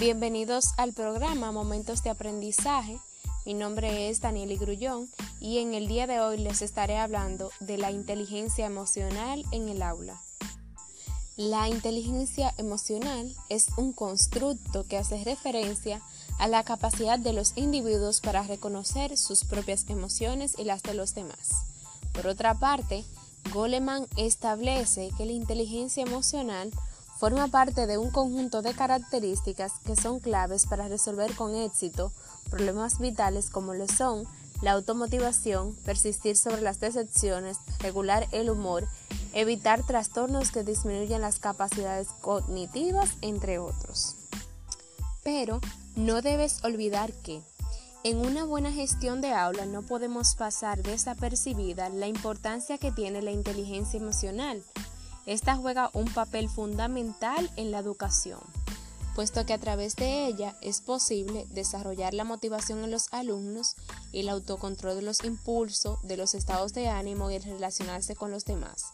Bienvenidos al programa Momentos de Aprendizaje. Mi nombre es Daniel Grullón y en el día de hoy les estaré hablando de la inteligencia emocional en el aula. La inteligencia emocional es un constructo que hace referencia a la capacidad de los individuos para reconocer sus propias emociones y las de los demás. Por otra parte, Goleman establece que la inteligencia emocional forma parte de un conjunto de características que son claves para resolver con éxito problemas vitales como lo son la automotivación, persistir sobre las decepciones, regular el humor, evitar trastornos que disminuyan las capacidades cognitivas, entre otros. Pero no debes olvidar que en una buena gestión de aula no podemos pasar desapercibida la importancia que tiene la inteligencia emocional esta juega un papel fundamental en la educación, puesto que a través de ella es posible desarrollar la motivación en los alumnos el autocontrol de los impulsos, de los estados de ánimo y el relacionarse con los demás.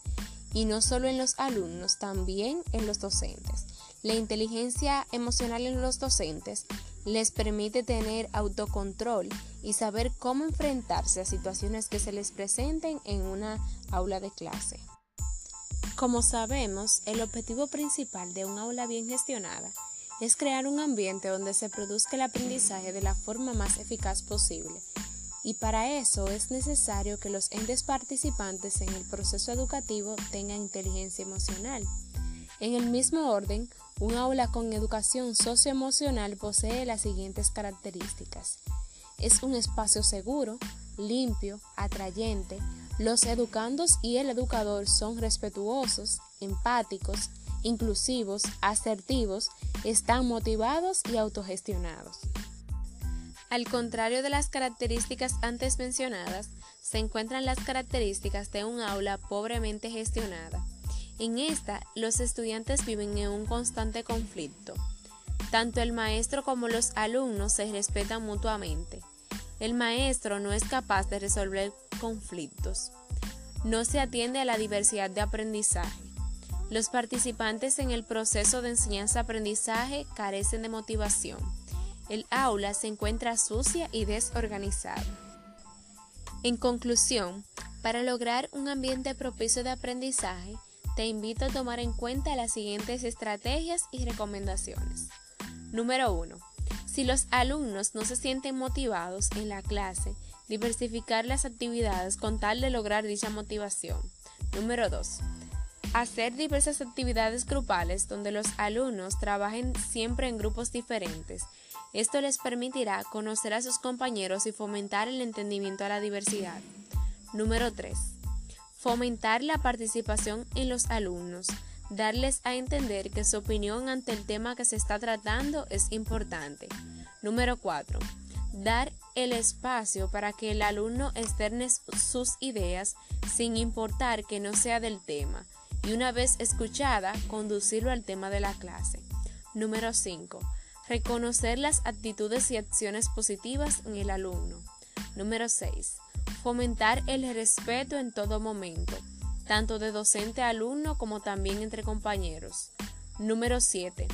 Y no solo en los alumnos, también en los docentes. La inteligencia emocional en los docentes les permite tener autocontrol y saber cómo enfrentarse a situaciones que se les presenten en una aula de clase. Como sabemos, el objetivo principal de un aula bien gestionada es crear un ambiente donde se produzca el aprendizaje de la forma más eficaz posible. Y para eso es necesario que los entes participantes en el proceso educativo tengan inteligencia emocional. En el mismo orden, un aula con educación socioemocional posee las siguientes características. Es un espacio seguro, limpio, atrayente, los educandos y el educador son respetuosos, empáticos, inclusivos, asertivos, están motivados y autogestionados. Al contrario de las características antes mencionadas, se encuentran las características de un aula pobremente gestionada. En esta, los estudiantes viven en un constante conflicto. Tanto el maestro como los alumnos se respetan mutuamente. El maestro no es capaz de resolver conflictos. No se atiende a la diversidad de aprendizaje. Los participantes en el proceso de enseñanza-aprendizaje carecen de motivación. El aula se encuentra sucia y desorganizada. En conclusión, para lograr un ambiente propicio de aprendizaje, te invito a tomar en cuenta las siguientes estrategias y recomendaciones. Número 1. Si los alumnos no se sienten motivados en la clase, diversificar las actividades con tal de lograr dicha motivación. Número 2. Hacer diversas actividades grupales donde los alumnos trabajen siempre en grupos diferentes. Esto les permitirá conocer a sus compañeros y fomentar el entendimiento a la diversidad. Número 3. Fomentar la participación en los alumnos darles a entender que su opinión ante el tema que se está tratando es importante. Número 4. Dar el espacio para que el alumno externe sus ideas sin importar que no sea del tema y una vez escuchada, conducirlo al tema de la clase. Número 5. Reconocer las actitudes y acciones positivas en el alumno. Número 6. Fomentar el respeto en todo momento tanto de docente a alumno como también entre compañeros. Número 7.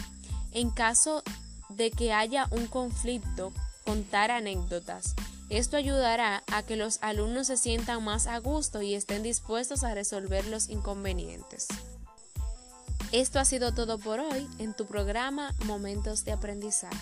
En caso de que haya un conflicto, contar anécdotas. Esto ayudará a que los alumnos se sientan más a gusto y estén dispuestos a resolver los inconvenientes. Esto ha sido todo por hoy en tu programa Momentos de Aprendizaje.